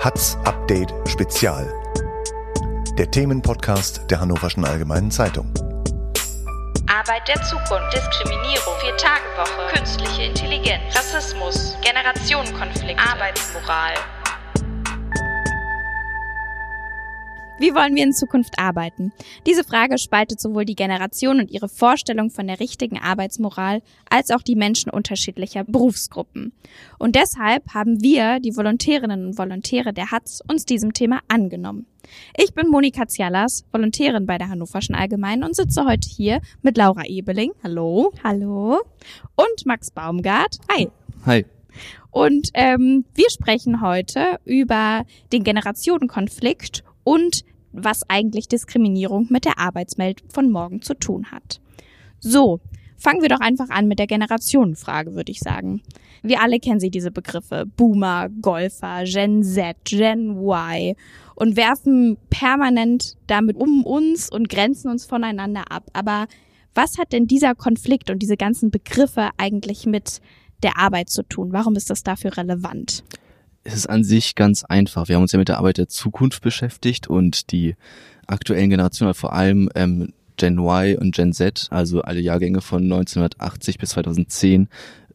Hatz Update Spezial. Der Themenpodcast der Hannoverschen Allgemeinen Zeitung. Arbeit der Zukunft, Diskriminierung, Vier-Tage-Woche, künstliche Intelligenz, Rassismus, Generationenkonflikt, Arbeitsmoral. Wie wollen wir in Zukunft arbeiten? Diese Frage spaltet sowohl die Generation und ihre Vorstellung von der richtigen Arbeitsmoral als auch die Menschen unterschiedlicher Berufsgruppen. Und deshalb haben wir, die Volontärinnen und Volontäre der HATZ, uns diesem Thema angenommen. Ich bin Monika Zialas, Volontärin bei der Hannoverschen Allgemeinen und sitze heute hier mit Laura Ebeling. Hallo. Hallo. Und Max Baumgart. Hi. Hi. Und ähm, wir sprechen heute über den Generationenkonflikt und was eigentlich Diskriminierung mit der Arbeitswelt von morgen zu tun hat. So, fangen wir doch einfach an mit der Generationenfrage, würde ich sagen. Wir alle kennen sie, diese Begriffe. Boomer, Golfer, Gen Z, Gen Y und werfen permanent damit um uns und grenzen uns voneinander ab. Aber was hat denn dieser Konflikt und diese ganzen Begriffe eigentlich mit der Arbeit zu tun? Warum ist das dafür relevant? Es ist an sich ganz einfach. Wir haben uns ja mit der Arbeit der Zukunft beschäftigt und die aktuellen Generationen, vor allem ähm, Gen Y und Gen Z, also alle Jahrgänge von 1980 bis 2010,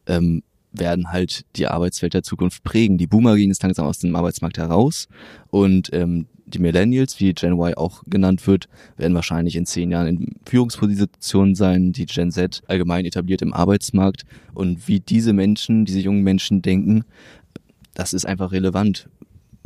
ähm, werden halt die Arbeitswelt der Zukunft prägen. Die Boomer gehen jetzt langsam aus dem Arbeitsmarkt heraus und ähm, die Millennials, wie Gen Y auch genannt wird, werden wahrscheinlich in zehn Jahren in Führungspositionen sein, die Gen Z allgemein etabliert im Arbeitsmarkt und wie diese Menschen, diese jungen Menschen denken, das ist einfach relevant,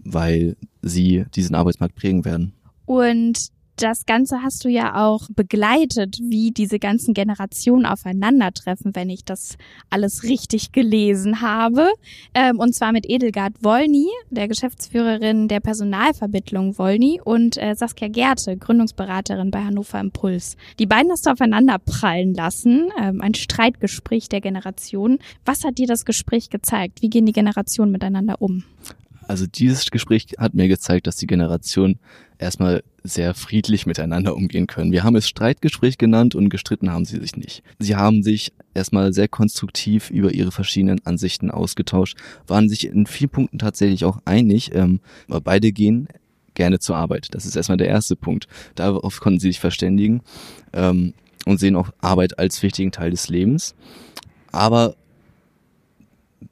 weil sie diesen Arbeitsmarkt prägen werden. Und das Ganze hast du ja auch begleitet, wie diese ganzen Generationen aufeinandertreffen, wenn ich das alles richtig gelesen habe. Ähm, und zwar mit Edelgard Wolny, der Geschäftsführerin der Personalvermittlung Wolny und äh, Saskia Gerte, Gründungsberaterin bei Hannover Impuls. Die beiden hast du aufeinander prallen lassen, ähm, ein Streitgespräch der Generationen. Was hat dir das Gespräch gezeigt? Wie gehen die Generationen miteinander um? Also dieses Gespräch hat mir gezeigt, dass die Generationen erstmal sehr friedlich miteinander umgehen können. Wir haben es Streitgespräch genannt und gestritten haben sie sich nicht. Sie haben sich erstmal sehr konstruktiv über ihre verschiedenen Ansichten ausgetauscht, waren sich in vielen Punkten tatsächlich auch einig, ähm, aber beide gehen gerne zur Arbeit. Das ist erstmal der erste Punkt. Darauf konnten sie sich verständigen ähm, und sehen auch Arbeit als wichtigen Teil des Lebens. Aber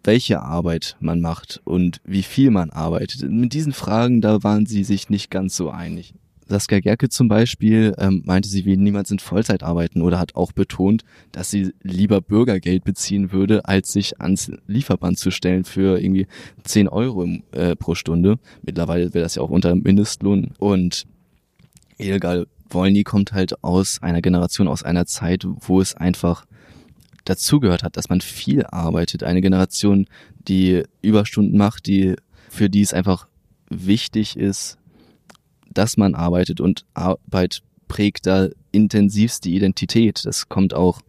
welche Arbeit man macht und wie viel man arbeitet. Mit diesen Fragen, da waren sie sich nicht ganz so einig. Saskia Gerke zum Beispiel ähm, meinte, sie will niemals in Vollzeit arbeiten oder hat auch betont, dass sie lieber Bürgergeld beziehen würde, als sich ans Lieferband zu stellen für irgendwie 10 Euro äh, pro Stunde. Mittlerweile wäre das ja auch unter Mindestlohn. Und Edelgal Wolny kommt halt aus einer Generation, aus einer Zeit, wo es einfach dazugehört hat, dass man viel arbeitet. Eine Generation, die Überstunden macht, die, für die es einfach wichtig ist, dass man arbeitet und Arbeit prägt da intensivst die Identität. Das kommt auch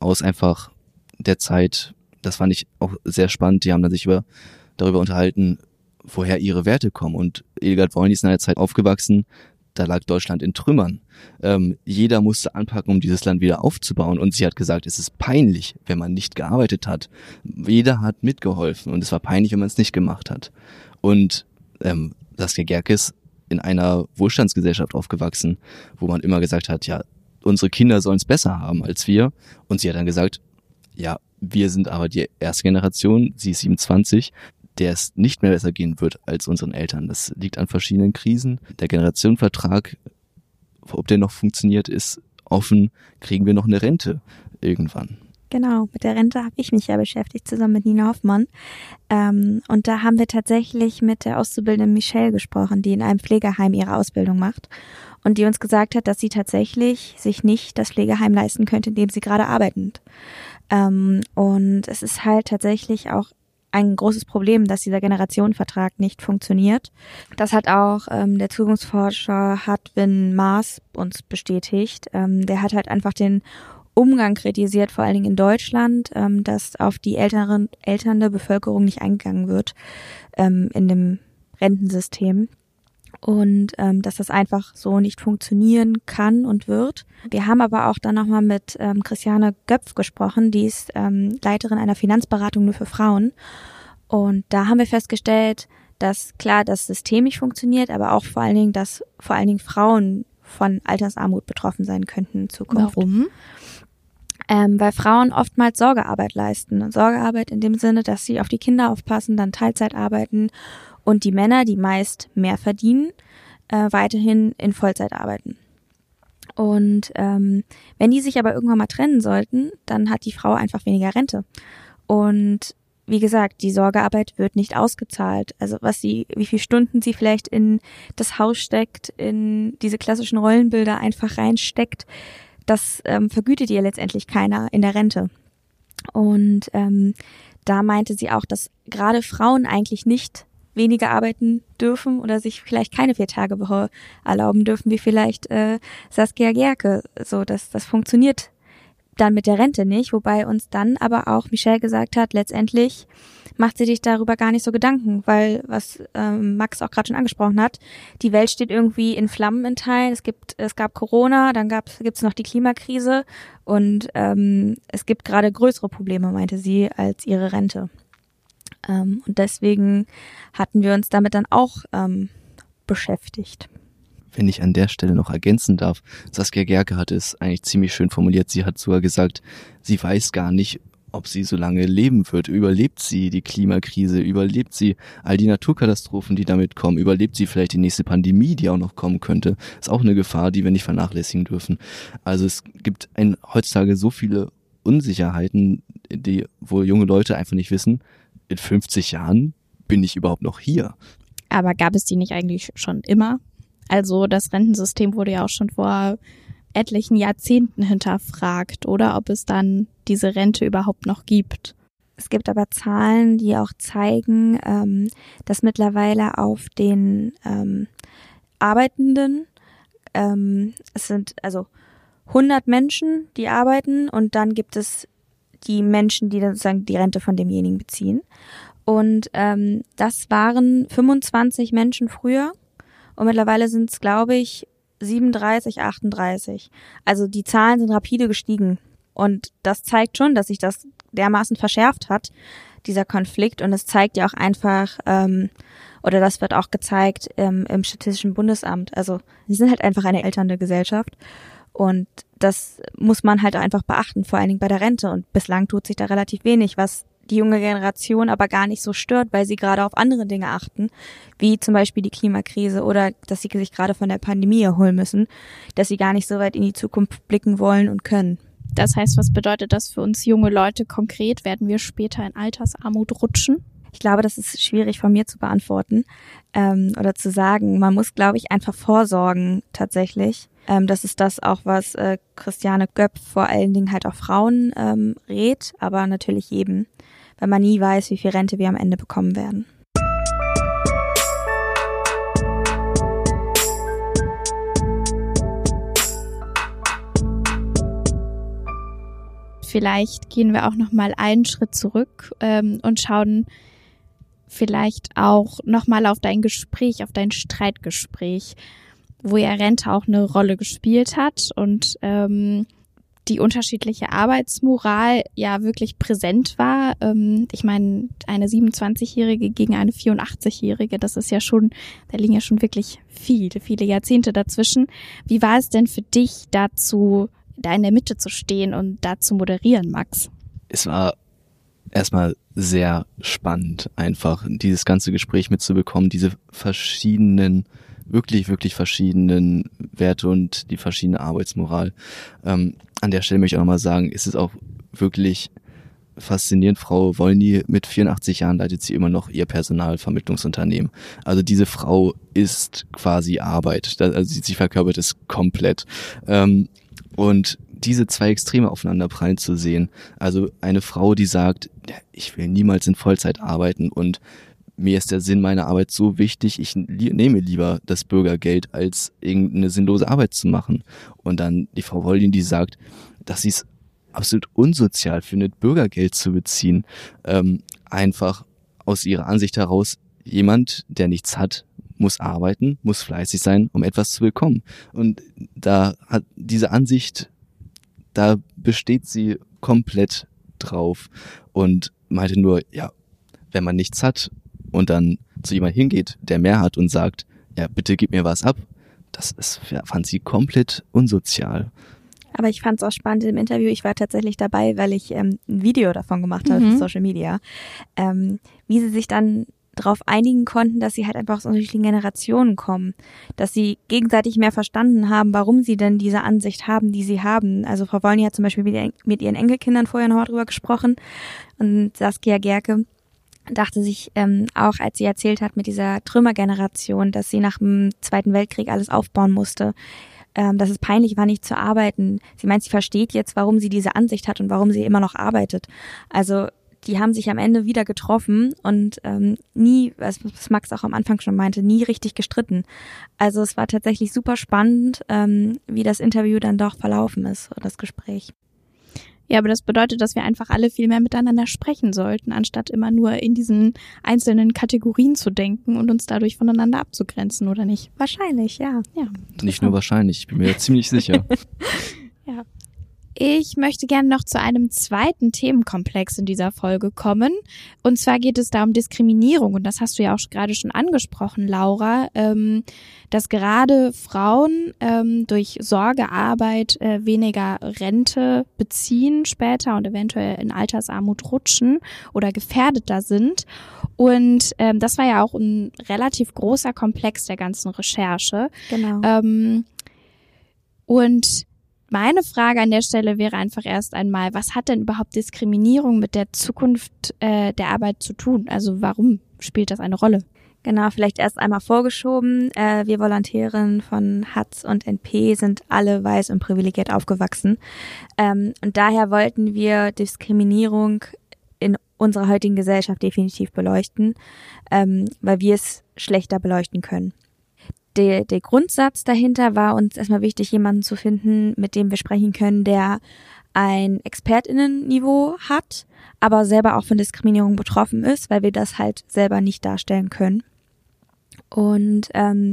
aus einfach der Zeit. Das fand ich auch sehr spannend. Die haben dann sich über, darüber unterhalten, woher ihre Werte kommen. Und Edelgard Wolny ist in einer Zeit aufgewachsen, da lag Deutschland in Trümmern. Ähm, jeder musste anpacken, um dieses Land wieder aufzubauen. Und sie hat gesagt, es ist peinlich, wenn man nicht gearbeitet hat. Jeder hat mitgeholfen und es war peinlich, wenn man es nicht gemacht hat. Und ähm, Saskia Gerke ist in einer Wohlstandsgesellschaft aufgewachsen, wo man immer gesagt hat, ja, unsere Kinder sollen es besser haben als wir. Und sie hat dann gesagt, ja, wir sind aber die erste Generation, sie ist 27, der es nicht mehr besser gehen wird als unseren Eltern. Das liegt an verschiedenen Krisen. Der Generationenvertrag, ob der noch funktioniert, ist offen. Kriegen wir noch eine Rente irgendwann? Genau, mit der Rente habe ich mich ja beschäftigt, zusammen mit Nina Hoffmann. Ähm, und da haben wir tatsächlich mit der Auszubildenden Michelle gesprochen, die in einem Pflegeheim ihre Ausbildung macht. Und die uns gesagt hat, dass sie tatsächlich sich nicht das Pflegeheim leisten könnte, in dem sie gerade arbeitet. Ähm, und es ist halt tatsächlich auch ein großes Problem, dass dieser Generationenvertrag nicht funktioniert. Das hat auch ähm, der Zukunftsforscher Hartwin Maas uns bestätigt. Ähm, der hat halt einfach den Umgang kritisiert, vor allen Dingen in Deutschland, ähm, dass auf die älteren, älternde Bevölkerung nicht eingegangen wird ähm, in dem Rentensystem und ähm, dass das einfach so nicht funktionieren kann und wird. Wir haben aber auch dann nochmal mit ähm, Christiane Göpf gesprochen, die ist ähm, Leiterin einer Finanzberatung nur für Frauen. Und da haben wir festgestellt, dass klar das System nicht funktioniert, aber auch vor allen Dingen, dass vor allen Dingen Frauen von Altersarmut betroffen sein könnten in Zukunft. Warum? Ähm, weil Frauen oftmals Sorgearbeit leisten. Und Sorgearbeit in dem Sinne, dass sie auf die Kinder aufpassen, dann Teilzeit arbeiten und die Männer, die meist mehr verdienen, äh, weiterhin in Vollzeit arbeiten. Und ähm, wenn die sich aber irgendwann mal trennen sollten, dann hat die Frau einfach weniger Rente. Und wie gesagt, die Sorgearbeit wird nicht ausgezahlt. Also was sie, wie viele Stunden sie vielleicht in das Haus steckt, in diese klassischen Rollenbilder einfach reinsteckt, das ähm, vergütet ihr letztendlich keiner in der Rente. Und ähm, da meinte sie auch, dass gerade Frauen eigentlich nicht weniger arbeiten dürfen oder sich vielleicht keine vier Tage Woche erlauben dürfen, wie vielleicht äh, Saskia Gerke. So, das, das funktioniert dann mit der Rente nicht, wobei uns dann aber auch Michelle gesagt hat, letztendlich macht sie dich darüber gar nicht so Gedanken, weil was ähm, Max auch gerade schon angesprochen hat, die Welt steht irgendwie in Flammen in Teilen. Es gibt, es gab Corona, dann gab es noch die Klimakrise und ähm, es gibt gerade größere Probleme, meinte sie, als ihre Rente. Ähm, und deswegen hatten wir uns damit dann auch ähm, beschäftigt wenn ich an der Stelle noch ergänzen darf, Saskia Gerke hatte es eigentlich ziemlich schön formuliert. Sie hat sogar gesagt, sie weiß gar nicht, ob sie so lange leben wird. Überlebt sie die Klimakrise? Überlebt sie all die Naturkatastrophen, die damit kommen? Überlebt sie vielleicht die nächste Pandemie, die auch noch kommen könnte? Ist auch eine Gefahr, die wir nicht vernachlässigen dürfen. Also es gibt ein, heutzutage so viele Unsicherheiten, die, wo junge Leute einfach nicht wissen, in 50 Jahren bin ich überhaupt noch hier. Aber gab es die nicht eigentlich schon immer? Also das Rentensystem wurde ja auch schon vor etlichen Jahrzehnten hinterfragt, oder ob es dann diese Rente überhaupt noch gibt. Es gibt aber Zahlen, die auch zeigen, ähm, dass mittlerweile auf den ähm, Arbeitenden, ähm, es sind also 100 Menschen, die arbeiten und dann gibt es die Menschen, die dann sozusagen die Rente von demjenigen beziehen. Und ähm, das waren 25 Menschen früher und mittlerweile sind es, glaube ich, 37, 38. Also die Zahlen sind rapide gestiegen. Und das zeigt schon, dass sich das dermaßen verschärft hat, dieser Konflikt. Und es zeigt ja auch einfach, ähm, oder das wird auch gezeigt ähm, im Statistischen Bundesamt. Also sie sind halt einfach eine elternde Gesellschaft. Und das muss man halt einfach beachten, vor allen Dingen bei der Rente. Und bislang tut sich da relativ wenig, was die junge Generation aber gar nicht so stört, weil sie gerade auf andere Dinge achten, wie zum Beispiel die Klimakrise oder dass sie sich gerade von der Pandemie erholen müssen, dass sie gar nicht so weit in die Zukunft blicken wollen und können. Das heißt, was bedeutet das für uns junge Leute konkret? Werden wir später in Altersarmut rutschen? Ich glaube, das ist schwierig von mir zu beantworten ähm, oder zu sagen. Man muss, glaube ich, einfach vorsorgen tatsächlich. Ähm, das ist das auch, was äh, Christiane Göpp vor allen Dingen halt auch Frauen ähm, rät, aber natürlich jedem weil man nie weiß, wie viel Rente wir am Ende bekommen werden. Vielleicht gehen wir auch noch mal einen Schritt zurück ähm, und schauen vielleicht auch noch mal auf dein Gespräch, auf dein Streitgespräch, wo ja Rente auch eine Rolle gespielt hat und ähm, die unterschiedliche Arbeitsmoral ja wirklich präsent war. Ähm, ich meine, eine 27-Jährige gegen eine 84-Jährige, das ist ja schon, da liegen ja schon wirklich viele, viele Jahrzehnte dazwischen. Wie war es denn für dich dazu, da in der Mitte zu stehen und da zu moderieren, Max? Es war erstmal sehr spannend, einfach dieses ganze Gespräch mitzubekommen, diese verschiedenen wirklich, wirklich verschiedenen Werte und die verschiedene Arbeitsmoral. Ähm, an der Stelle möchte ich auch nochmal sagen, ist es auch wirklich faszinierend. Frau Wollny mit 84 Jahren leitet sie immer noch ihr Personalvermittlungsunternehmen. Also diese Frau ist quasi Arbeit. Also sie, verkörpert es komplett. Ähm, und diese zwei Extreme aufeinander prallen zu sehen. Also eine Frau, die sagt, ich will niemals in Vollzeit arbeiten und mir ist der Sinn meiner Arbeit so wichtig, ich nehme lieber das Bürgergeld, als irgendeine sinnlose Arbeit zu machen. Und dann die Frau Woldin, die sagt, dass sie es absolut unsozial findet, Bürgergeld zu beziehen. Ähm, einfach aus ihrer Ansicht heraus, jemand, der nichts hat, muss arbeiten, muss fleißig sein, um etwas zu bekommen. Und da hat diese Ansicht, da besteht sie komplett drauf und meinte nur, ja, wenn man nichts hat, und dann zu jemand hingeht, der mehr hat und sagt, ja, bitte gib mir was ab, das ist, fand sie komplett unsozial. Aber ich fand es auch spannend im Interview. Ich war tatsächlich dabei, weil ich ähm, ein Video davon gemacht habe Mhm. für Social Media, ähm, wie sie sich dann darauf einigen konnten, dass sie halt einfach aus unterschiedlichen Generationen kommen, dass sie gegenseitig mehr verstanden haben, warum sie denn diese Ansicht haben, die sie haben. Also Frau Wollny hat zum Beispiel mit ihren- Enkelkindern vorher nochmal drüber gesprochen und Saskia Gerke dachte sich ähm, auch, als sie erzählt hat mit dieser Trümmergeneration, dass sie nach dem Zweiten Weltkrieg alles aufbauen musste, ähm, dass es peinlich war, nicht zu arbeiten. Sie meint, sie versteht jetzt, warum sie diese Ansicht hat und warum sie immer noch arbeitet. Also die haben sich am Ende wieder getroffen und ähm, nie, was Max auch am Anfang schon meinte, nie richtig gestritten. Also es war tatsächlich super spannend, ähm, wie das Interview dann doch verlaufen ist, das Gespräch. Ja, aber das bedeutet, dass wir einfach alle viel mehr miteinander sprechen sollten, anstatt immer nur in diesen einzelnen Kategorien zu denken und uns dadurch voneinander abzugrenzen, oder nicht? Wahrscheinlich, ja. Ja. Nicht nur wahrscheinlich, ich bin mir ziemlich sicher. Ich möchte gerne noch zu einem zweiten Themenkomplex in dieser Folge kommen. Und zwar geht es da um Diskriminierung. Und das hast du ja auch gerade schon angesprochen, Laura, ähm, dass gerade Frauen ähm, durch Sorgearbeit äh, weniger Rente beziehen später und eventuell in Altersarmut rutschen oder gefährdeter sind. Und ähm, das war ja auch ein relativ großer Komplex der ganzen Recherche. Genau. Ähm, und meine Frage an der Stelle wäre einfach erst einmal, was hat denn überhaupt Diskriminierung mit der Zukunft äh, der Arbeit zu tun? Also warum spielt das eine Rolle? Genau, vielleicht erst einmal vorgeschoben. Äh, wir Volontärinnen von HATZ und NP sind alle weiß und privilegiert aufgewachsen. Ähm, und daher wollten wir Diskriminierung in unserer heutigen Gesellschaft definitiv beleuchten, ähm, weil wir es schlechter beleuchten können. Der, der Grundsatz dahinter war uns erstmal wichtig, jemanden zu finden, mit dem wir sprechen können, der ein Expertinnenniveau hat, aber selber auch von Diskriminierung betroffen ist, weil wir das halt selber nicht darstellen können. Und ähm,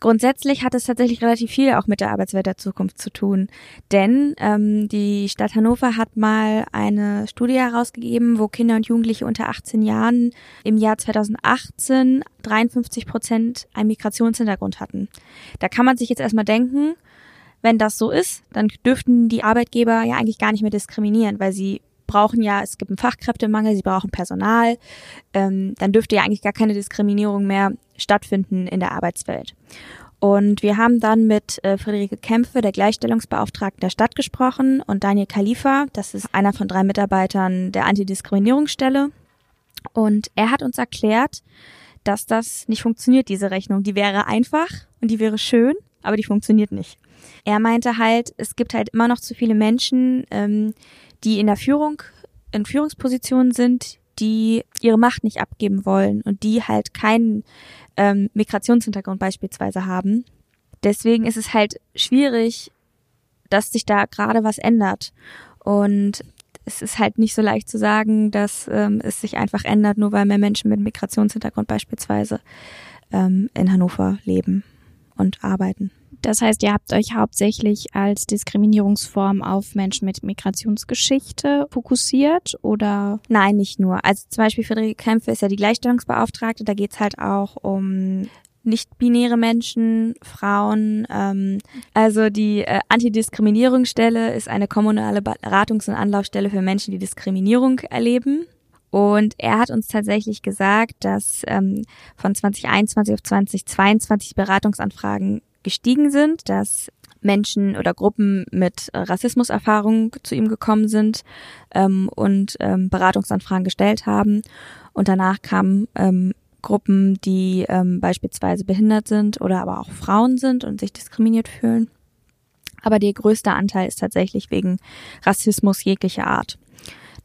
grundsätzlich hat es tatsächlich relativ viel auch mit der Arbeitswelt der Zukunft zu tun. Denn ähm, die Stadt Hannover hat mal eine Studie herausgegeben, wo Kinder und Jugendliche unter 18 Jahren im Jahr 2018 53 Prozent einen Migrationshintergrund hatten. Da kann man sich jetzt erstmal denken, wenn das so ist, dann dürften die Arbeitgeber ja eigentlich gar nicht mehr diskriminieren, weil sie brauchen ja, es gibt einen Fachkräftemangel, sie brauchen Personal, ähm, dann dürfte ja eigentlich gar keine Diskriminierung mehr stattfinden in der Arbeitswelt. Und wir haben dann mit äh, Friederike Kämpfe, der Gleichstellungsbeauftragten der Stadt, gesprochen und Daniel Khalifa, das ist einer von drei Mitarbeitern der Antidiskriminierungsstelle. Und er hat uns erklärt, dass das nicht funktioniert, diese Rechnung. Die wäre einfach und die wäre schön, aber die funktioniert nicht. Er meinte halt, es gibt halt immer noch zu viele Menschen, ähm, die in der Führung, in Führungspositionen sind, die ihre Macht nicht abgeben wollen und die halt keinen ähm, Migrationshintergrund beispielsweise haben. Deswegen ist es halt schwierig, dass sich da gerade was ändert. Und es ist halt nicht so leicht zu sagen, dass ähm, es sich einfach ändert, nur weil mehr Menschen mit Migrationshintergrund beispielsweise ähm, in Hannover leben und arbeiten. Das heißt, ihr habt euch hauptsächlich als Diskriminierungsform auf Menschen mit Migrationsgeschichte fokussiert oder? Nein, nicht nur. Also zum Beispiel Friederike Kämpfe ist ja die Gleichstellungsbeauftragte. Da geht's halt auch um nicht-binäre Menschen, Frauen. Ähm, also die äh, Antidiskriminierungsstelle ist eine kommunale Beratungs- und Anlaufstelle für Menschen, die Diskriminierung erleben. Und er hat uns tatsächlich gesagt, dass ähm, von 2021 auf 2022 Beratungsanfragen gestiegen sind, dass Menschen oder Gruppen mit Rassismuserfahrung zu ihm gekommen sind ähm, und ähm, Beratungsanfragen gestellt haben. Und danach kamen ähm, Gruppen, die ähm, beispielsweise behindert sind oder aber auch Frauen sind und sich diskriminiert fühlen. Aber der größte Anteil ist tatsächlich wegen Rassismus jeglicher Art,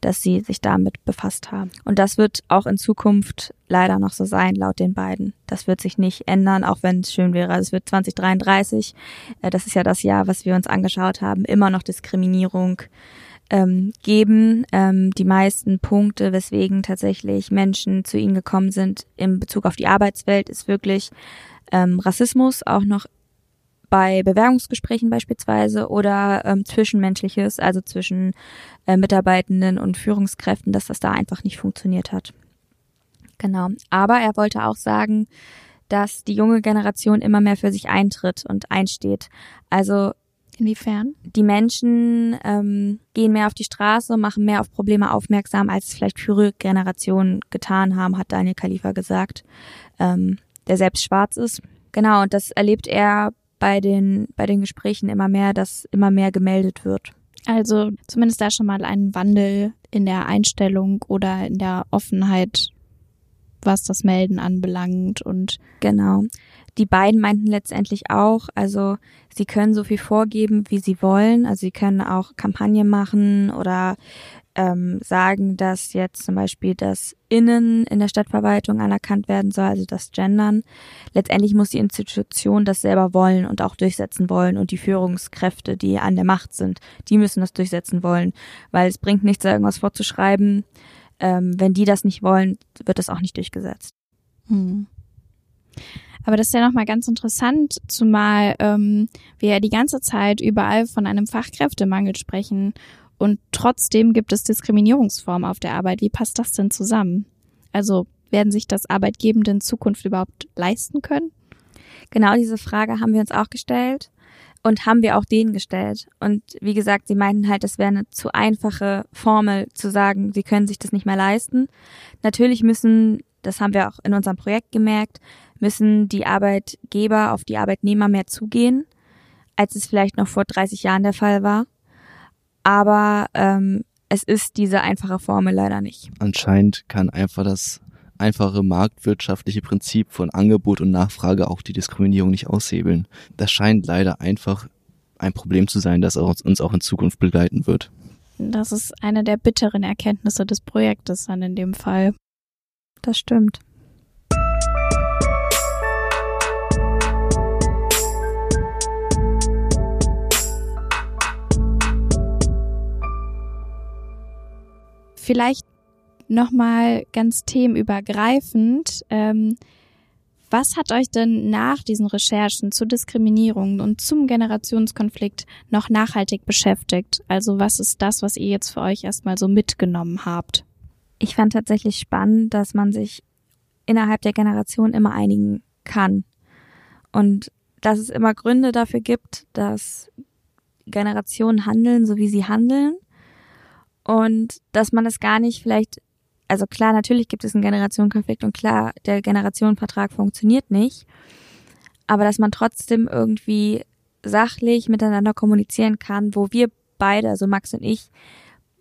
dass sie sich damit befasst haben. Und das wird auch in Zukunft leider noch so sein, laut den beiden. Das wird sich nicht ändern, auch wenn es schön wäre. Es wird 2033, äh, das ist ja das Jahr, was wir uns angeschaut haben, immer noch Diskriminierung ähm, geben. Ähm, die meisten Punkte, weswegen tatsächlich Menschen zu ihnen gekommen sind in Bezug auf die Arbeitswelt, ist wirklich ähm, Rassismus, auch noch bei Bewerbungsgesprächen beispielsweise oder ähm, zwischenmenschliches, also zwischen äh, Mitarbeitenden und Führungskräften, dass das da einfach nicht funktioniert hat. Genau. Aber er wollte auch sagen, dass die junge Generation immer mehr für sich eintritt und einsteht. Also Inwiefern? die Menschen ähm, gehen mehr auf die Straße, machen mehr auf Probleme aufmerksam, als es vielleicht frühere Generationen getan haben, hat Daniel Khalifa gesagt, ähm, der selbst schwarz ist. Genau, und das erlebt er bei den, bei den Gesprächen immer mehr, dass immer mehr gemeldet wird. Also zumindest da schon mal ein Wandel in der Einstellung oder in der Offenheit, was das Melden anbelangt und Genau. Die beiden meinten letztendlich auch, also sie können so viel vorgeben, wie sie wollen. Also sie können auch Kampagnen machen oder ähm, sagen, dass jetzt zum Beispiel das Innen in der Stadtverwaltung anerkannt werden soll, also das Gendern. Letztendlich muss die Institution das selber wollen und auch durchsetzen wollen und die Führungskräfte, die an der Macht sind, die müssen das durchsetzen wollen, weil es bringt nichts, da irgendwas vorzuschreiben. Ähm, wenn die das nicht wollen, wird das auch nicht durchgesetzt. Hm. Aber das ist ja nochmal ganz interessant, zumal ähm, wir ja die ganze Zeit überall von einem Fachkräftemangel sprechen und trotzdem gibt es Diskriminierungsformen auf der Arbeit. Wie passt das denn zusammen? Also werden sich das Arbeitgebende in Zukunft überhaupt leisten können? Genau diese Frage haben wir uns auch gestellt und haben wir auch denen gestellt. Und wie gesagt, sie meinten halt, das wäre eine zu einfache Formel zu sagen, sie können sich das nicht mehr leisten. Natürlich müssen, das haben wir auch in unserem Projekt gemerkt, müssen die Arbeitgeber auf die Arbeitnehmer mehr zugehen, als es vielleicht noch vor 30 Jahren der Fall war. Aber ähm, es ist diese einfache Formel leider nicht. Anscheinend kann einfach das einfache marktwirtschaftliche Prinzip von Angebot und Nachfrage auch die Diskriminierung nicht aushebeln. Das scheint leider einfach ein Problem zu sein, das uns auch in Zukunft begleiten wird. Das ist eine der bitteren Erkenntnisse des Projektes dann in dem Fall. Das stimmt. Vielleicht nochmal ganz themenübergreifend. Ähm, was hat euch denn nach diesen Recherchen zur Diskriminierung und zum Generationskonflikt noch nachhaltig beschäftigt? Also was ist das, was ihr jetzt für euch erstmal so mitgenommen habt? Ich fand tatsächlich spannend, dass man sich innerhalb der Generation immer einigen kann. Und dass es immer Gründe dafür gibt, dass Generationen handeln, so wie sie handeln. Und dass man es gar nicht vielleicht, also klar, natürlich gibt es einen Generationenkonflikt und klar, der Generationenvertrag funktioniert nicht. Aber dass man trotzdem irgendwie sachlich miteinander kommunizieren kann, wo wir beide, also Max und ich,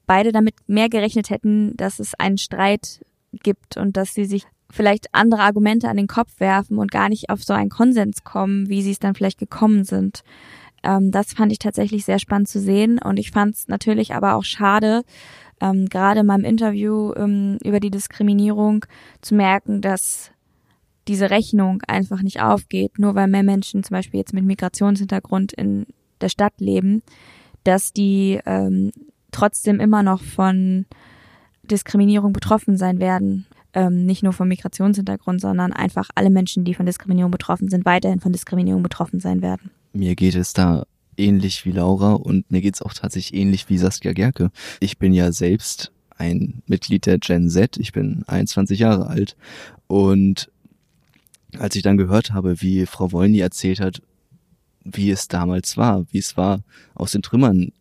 beide damit mehr gerechnet hätten, dass es einen Streit gibt und dass sie sich vielleicht andere Argumente an den Kopf werfen und gar nicht auf so einen Konsens kommen, wie sie es dann vielleicht gekommen sind. Ähm, das fand ich tatsächlich sehr spannend zu sehen und ich fand es natürlich aber auch schade, ähm, gerade in meinem Interview ähm, über die Diskriminierung zu merken, dass diese Rechnung einfach nicht aufgeht, nur weil mehr Menschen zum Beispiel jetzt mit Migrationshintergrund in der Stadt leben, dass die ähm, trotzdem immer noch von Diskriminierung betroffen sein werden. Ähm, nicht nur vom Migrationshintergrund, sondern einfach alle Menschen, die von Diskriminierung betroffen sind, weiterhin von Diskriminierung betroffen sein werden. Mir geht es da ähnlich wie Laura und mir geht es auch tatsächlich ähnlich wie Saskia Gerke. Ich bin ja selbst ein Mitglied der Gen Z. Ich bin 21 Jahre alt und als ich dann gehört habe, wie Frau Wollny erzählt hat, wie es damals war, wie es war, aus den Trümmern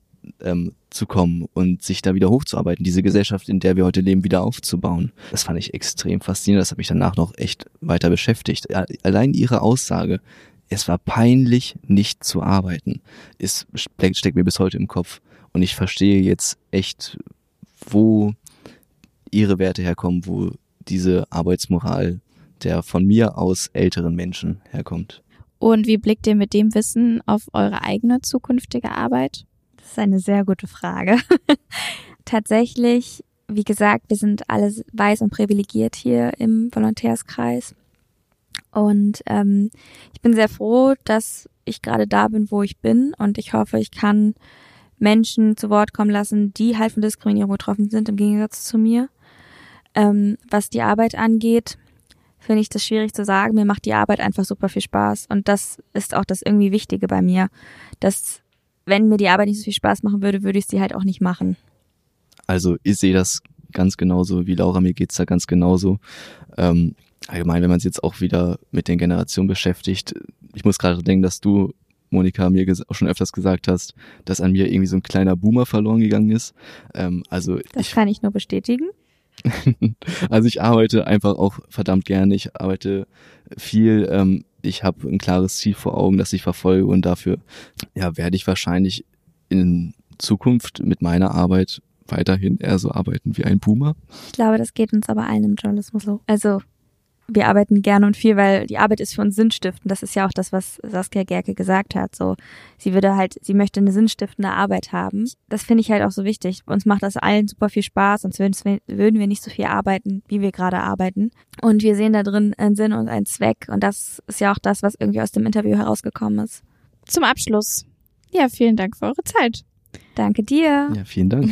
ähm, zu kommen und sich da wieder hochzuarbeiten, diese Gesellschaft, in der wir heute leben, wieder aufzubauen. Das fand ich extrem faszinierend. Das hat mich danach noch echt weiter beschäftigt. Allein ihre Aussage, es war peinlich, nicht zu arbeiten, ist, steckt mir bis heute im Kopf. Und ich verstehe jetzt echt, wo ihre Werte herkommen, wo diese Arbeitsmoral der von mir aus älteren Menschen herkommt. Und wie blickt ihr mit dem Wissen auf eure eigene zukünftige Arbeit? Das ist eine sehr gute Frage. Tatsächlich, wie gesagt, wir sind alle weiß und privilegiert hier im Volontärskreis. Und ähm, ich bin sehr froh, dass ich gerade da bin, wo ich bin. Und ich hoffe, ich kann Menschen zu Wort kommen lassen, die halt von Diskriminierung betroffen sind, im Gegensatz zu mir. Ähm, was die Arbeit angeht, finde ich das schwierig zu sagen. Mir macht die Arbeit einfach super viel Spaß. Und das ist auch das irgendwie Wichtige bei mir. Dass, wenn mir die Arbeit nicht so viel Spaß machen würde, würde ich sie halt auch nicht machen. Also ich sehe das ganz genauso, wie Laura, mir geht's da ganz genauso. Ähm, allgemein, wenn man sich jetzt auch wieder mit den Generationen beschäftigt, ich muss gerade denken, dass du, Monika, mir auch schon öfters gesagt hast, dass an mir irgendwie so ein kleiner Boomer verloren gegangen ist. Ähm, also Das ich, kann ich nur bestätigen. also ich arbeite einfach auch verdammt gerne. Ich arbeite viel. Ähm, ich habe ein klares Ziel vor Augen, das ich verfolge und dafür ja, werde ich wahrscheinlich in Zukunft mit meiner Arbeit weiterhin eher so arbeiten wie ein Boomer. Ich glaube, das geht uns aber allen im Journalismus so. Also wir arbeiten gerne und viel, weil die Arbeit ist für uns sinnstiftend. Das ist ja auch das, was Saskia Gerke gesagt hat. So, sie würde halt, sie möchte eine sinnstiftende Arbeit haben. Das finde ich halt auch so wichtig. Uns macht das allen super viel Spaß, sonst würden würden wir nicht so viel arbeiten, wie wir gerade arbeiten. Und wir sehen da drin einen Sinn und einen Zweck. Und das ist ja auch das, was irgendwie aus dem Interview herausgekommen ist. Zum Abschluss. Ja, vielen Dank für eure Zeit. Danke dir. Ja, vielen Dank.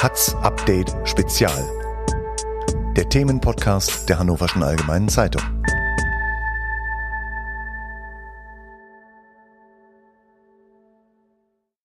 Hatz Update Spezial. Der Themenpodcast der Hannoverschen Allgemeinen Zeitung.